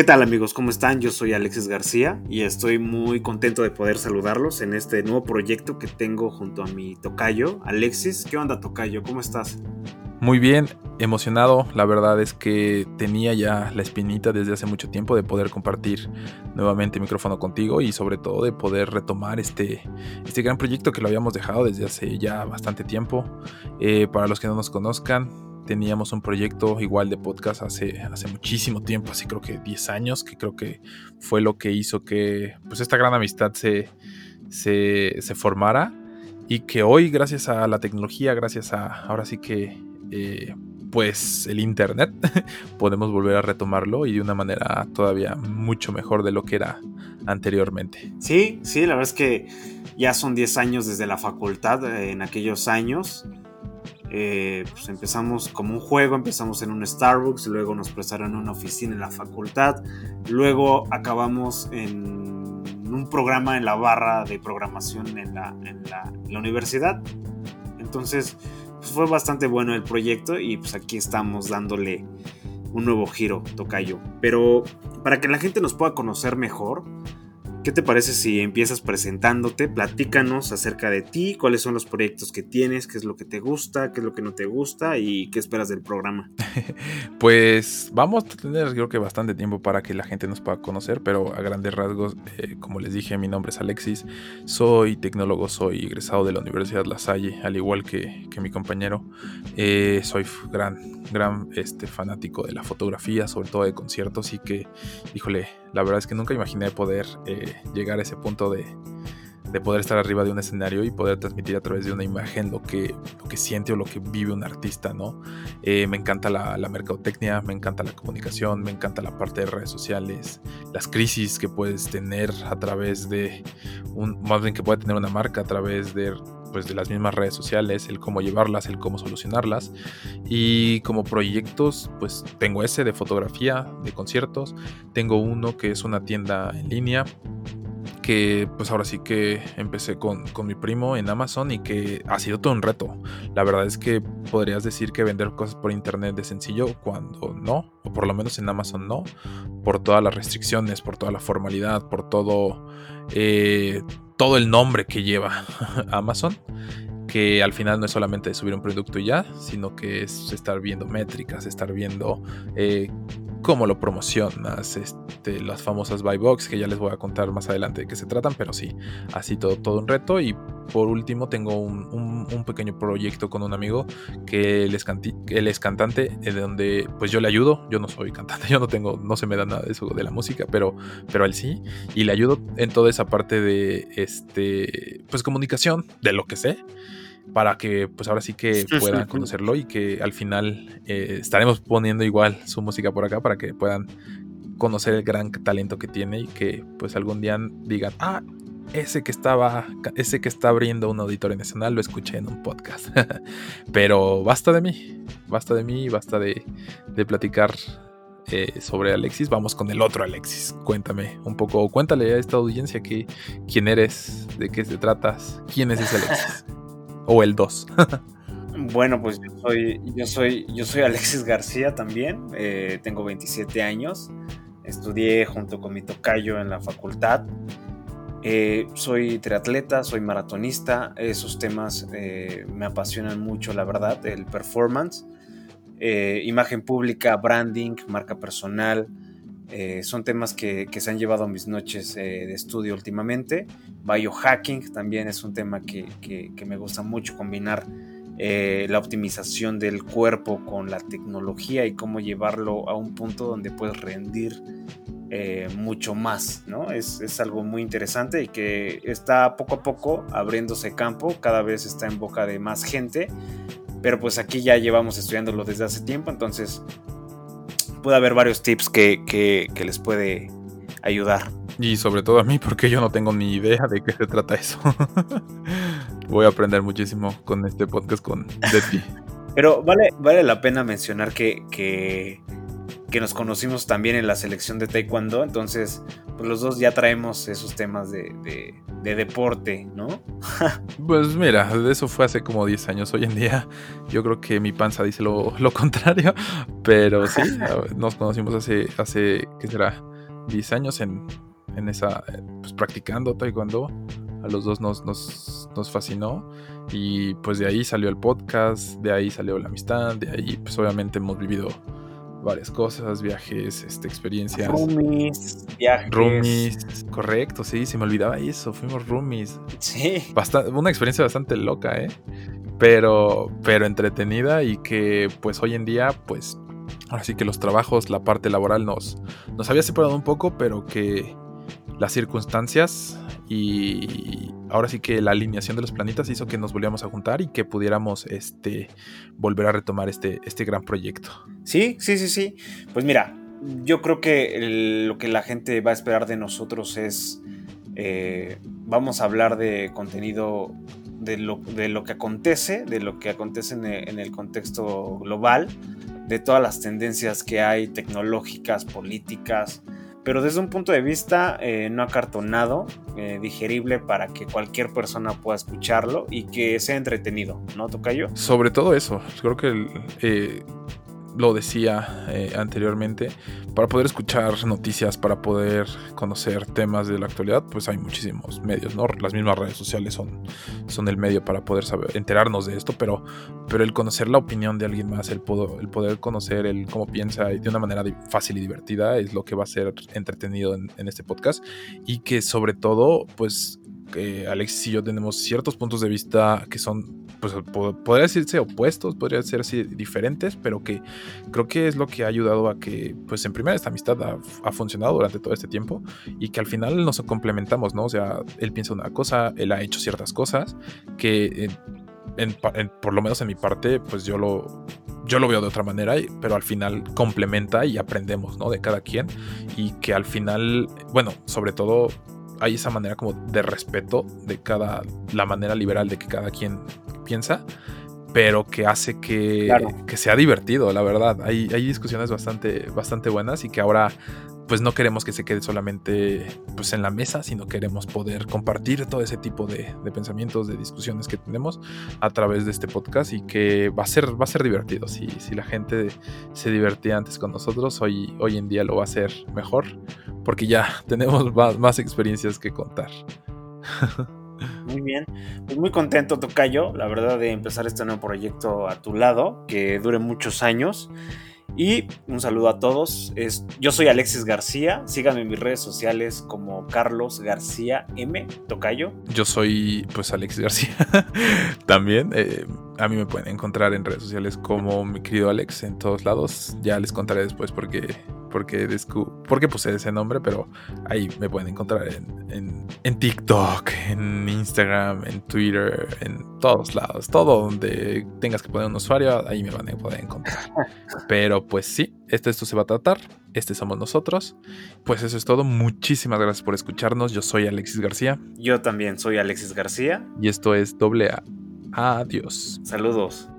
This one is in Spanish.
¿Qué tal amigos? ¿Cómo están? Yo soy Alexis García y estoy muy contento de poder saludarlos en este nuevo proyecto que tengo junto a mi tocayo, Alexis. ¿Qué onda tocayo? ¿Cómo estás? Muy bien, emocionado. La verdad es que tenía ya la espinita desde hace mucho tiempo de poder compartir nuevamente micrófono contigo y sobre todo de poder retomar este, este gran proyecto que lo habíamos dejado desde hace ya bastante tiempo. Eh, para los que no nos conozcan, teníamos un proyecto igual de podcast hace, hace muchísimo tiempo, así creo que 10 años, que creo que fue lo que hizo que pues esta gran amistad se, se, se formara y que hoy gracias a la tecnología, gracias a ahora sí que eh, pues el internet podemos volver a retomarlo y de una manera todavía mucho mejor de lo que era anteriormente. Sí, sí, la verdad es que ya son 10 años desde la facultad, eh, en aquellos años. Eh, pues empezamos como un juego, empezamos en un Starbucks, luego nos prestaron una oficina en la facultad, luego acabamos en un programa en la barra de programación en la, en la, en la universidad. Entonces, pues fue bastante bueno el proyecto y pues aquí estamos dándole un nuevo giro, Tocayo. Pero para que la gente nos pueda conocer mejor, ¿Qué te parece si empiezas presentándote? Platícanos acerca de ti, cuáles son los proyectos que tienes, qué es lo que te gusta, qué es lo que no te gusta y qué esperas del programa. pues vamos a tener creo que bastante tiempo para que la gente nos pueda conocer, pero a grandes rasgos, eh, como les dije, mi nombre es Alexis, soy tecnólogo, soy egresado de la Universidad La Salle, al igual que, mi compañero. Eh, soy gran, gran este, fanático de la fotografía, sobre todo de conciertos y que, híjole, la verdad es que nunca imaginé poder eh, llegar a ese punto de, poder estar arriba de un escenario y poder transmitir a través de una imagen lo que, lo que siente o lo que vive un artista, ¿no? Eh, me encanta la, mercadotecnia, me encanta la comunicación, me encanta la parte de redes sociales, las crisis que puedes tener a través de un, más bien que puede tener una marca a través de pues de las mismas redes sociales, el cómo llevarlas, el cómo solucionarlas. Y como proyectos, pues tengo ese de fotografía, de conciertos. Tengo uno que es una tienda en línea que pues ahora sí que empecé con, con, mi primo en Amazon y que ha sido todo un reto. La verdad es que podrías decir que vender cosas por internet es sencillo cuando no, o por lo menos en Amazon no, por todas las restricciones, por toda la formalidad, por todo... Eh, todo el nombre que lleva Amazon, que al final no es solamente subir un producto y ya, sino que es estar viendo métricas, estar viendo eh, cómo lo promocionas, este, las famosas buy box, que ya les voy a contar más adelante de qué se tratan, pero sí, así todo, todo un reto. Y por último, tengo un, pequeño proyecto con un amigo que él es, es cantante, de donde pues yo le ayudo. Yo no soy cantante, yo no tengo, no se me da nada de eso de la música, pero, pero él sí. Y le ayudo en toda esa parte de este, pues comunicación, de lo que sé para que pues ahora sí que puedan conocerlo y que al final eh, estaremos poniendo igual su música por acá para que puedan conocer el gran talento que tiene y que pues algún día digan, ah, ese que estaba, ese que está abriendo un auditorio nacional lo escuché en un podcast. Pero basta de mí, basta de mí, basta de, de platicar eh, sobre Alexis. Vamos con el otro Alexis. Cuéntame un poco, cuéntale a esta audiencia que, quién eres, de qué se tratas, quién es ese Alexis. o el 2. bueno, pues yo soy, yo soy, yo soy Alexis García también, eh, tengo 27 años, estudié junto con mi tocayo en la facultad. Eh, soy triatleta, soy maratonista, esos temas eh, me apasionan mucho, la verdad, el performance, imagen pública, branding, marca personal, eh, son temas que, se han llevado a mis noches eh, de estudio últimamente. Biohacking también es un tema que, me gusta mucho combinar eh, la optimización del cuerpo con la tecnología y cómo llevarlo a un punto donde puedes rendir mucho más, ¿no? Es, es, algo muy interesante y que está poco a poco abriéndose campo, cada vez está en boca de más gente, pero pues aquí ya llevamos estudiándolo desde hace tiempo, entonces puede haber varios tips que, les puede ayudar. Y sobre todo a mí, porque yo no tengo ni idea de qué se trata eso. Voy a aprender muchísimo con este podcast con de Pero vale, vale la pena mencionar que, que que nos conocimos también en la selección de Taekwondo, entonces pues los dos ya traemos esos temas de, deporte, ¿no? pues mira, eso fue hace como 10 años, hoy en día yo creo que mi panza dice lo, contrario, pero sí, nos conocimos hace, hace, ¿qué será? 10 años en, en esa, pues practicando taekwondo. A los dos nos, nos, nos fascinó y pues de ahí salió el podcast, de ahí salió la amistad, de ahí pues obviamente hemos vivido varias cosas, viajes, este, experiencias. Roomies, viajes. Roomies, correcto, sí, se me olvidaba eso, fuimos roomies. Sí. una experiencia bastante loca, ¿eh? Pero, pero entretenida y que pues hoy en día, pues, ahora sí que los trabajos, la parte laboral nos, nos había separado un poco, pero que las circunstancias y ahora sí que la alineación de los planetas hizo que nos volviéramos a juntar y que pudiéramos este, volver a retomar este, este gran proyecto. Sí, sí, sí, sí. Pues mira, yo creo que lo que la gente va a esperar de nosotros es, eh, vamos a hablar de contenido de lo, de lo, que acontece, de lo que acontece en en el contexto global, de todas las tendencias que hay tecnológicas, políticas, pero desde un punto de vista eh, no acartonado, eh, digerible para que cualquier persona pueda escucharlo y que sea entretenido, ¿no, Tocayo? Sobre todo eso, creo que eh, lo decía eh, anteriormente, para poder escuchar noticias, para poder conocer temas de la actualidad, pues hay muchísimos medios, ¿no? Las mismas redes sociales son, son el medio para poder saber, enterarnos de esto, pero, pero el conocer la opinión de alguien más, el, el poder conocer el cómo piensa de una manera fácil y divertida es lo que va a ser entretenido en, en este podcast y que sobre todo, pues que Alexis y yo tenemos ciertos puntos de vista que son, pues podría decirse opuestos, podría así diferentes, pero que creo que es lo que ha ayudado a que, pues en primera, esta amistad ha, funcionado durante todo este tiempo y que al final nos complementamos, ¿no? O sea, él piensa una cosa, él ha hecho ciertas cosas que, por lo menos en mi parte, pues yo lo, yo lo veo de otra manera, pero al final complementa y aprendemos, ¿no? De cada quien y que al final, bueno, sobre todo hay esa manera como de respeto de cada, la manera liberal de que cada quien piensa, pero que hace que, que sea divertido, la verdad. Hay, hay discusiones bastante, bastante buenas y que ahora pues no queremos que se quede solamente pues en la mesa, sino queremos poder compartir todo ese tipo de, pensamientos, de discusiones que tenemos a través de este podcast y que va a ser, va a ser divertido. Si, si la gente se divertía antes con nosotros, hoy, hoy en día lo va a hacer mejor porque ya tenemos más, experiencias que contar. Muy bien, pues muy contento Tocayo, la verdad de empezar este nuevo proyecto a tu lado, que dure muchos años y un saludo a todos. Es, yo soy Alexis García. Síganme en mis redes sociales como Carlos García M. Tocayo. Yo soy pues Alexis García también. Eh, a mí me pueden encontrar en redes sociales como mi querido Alex en todos lados. Ya les contaré después porque porque, porque puse ese nombre, pero ahí me pueden encontrar en, en, TikTok, en Instagram, en Twitter, en todos lados. Todo donde tengas que poner un usuario, ahí me van a poder encontrar. Pero pues sí, este esto se va a tratar. Este somos nosotros. Pues eso es todo. Muchísimas gracias por escucharnos. Yo soy Alexis García. Yo también soy Alexis García. Y esto es doble A. Adiós. Saludos.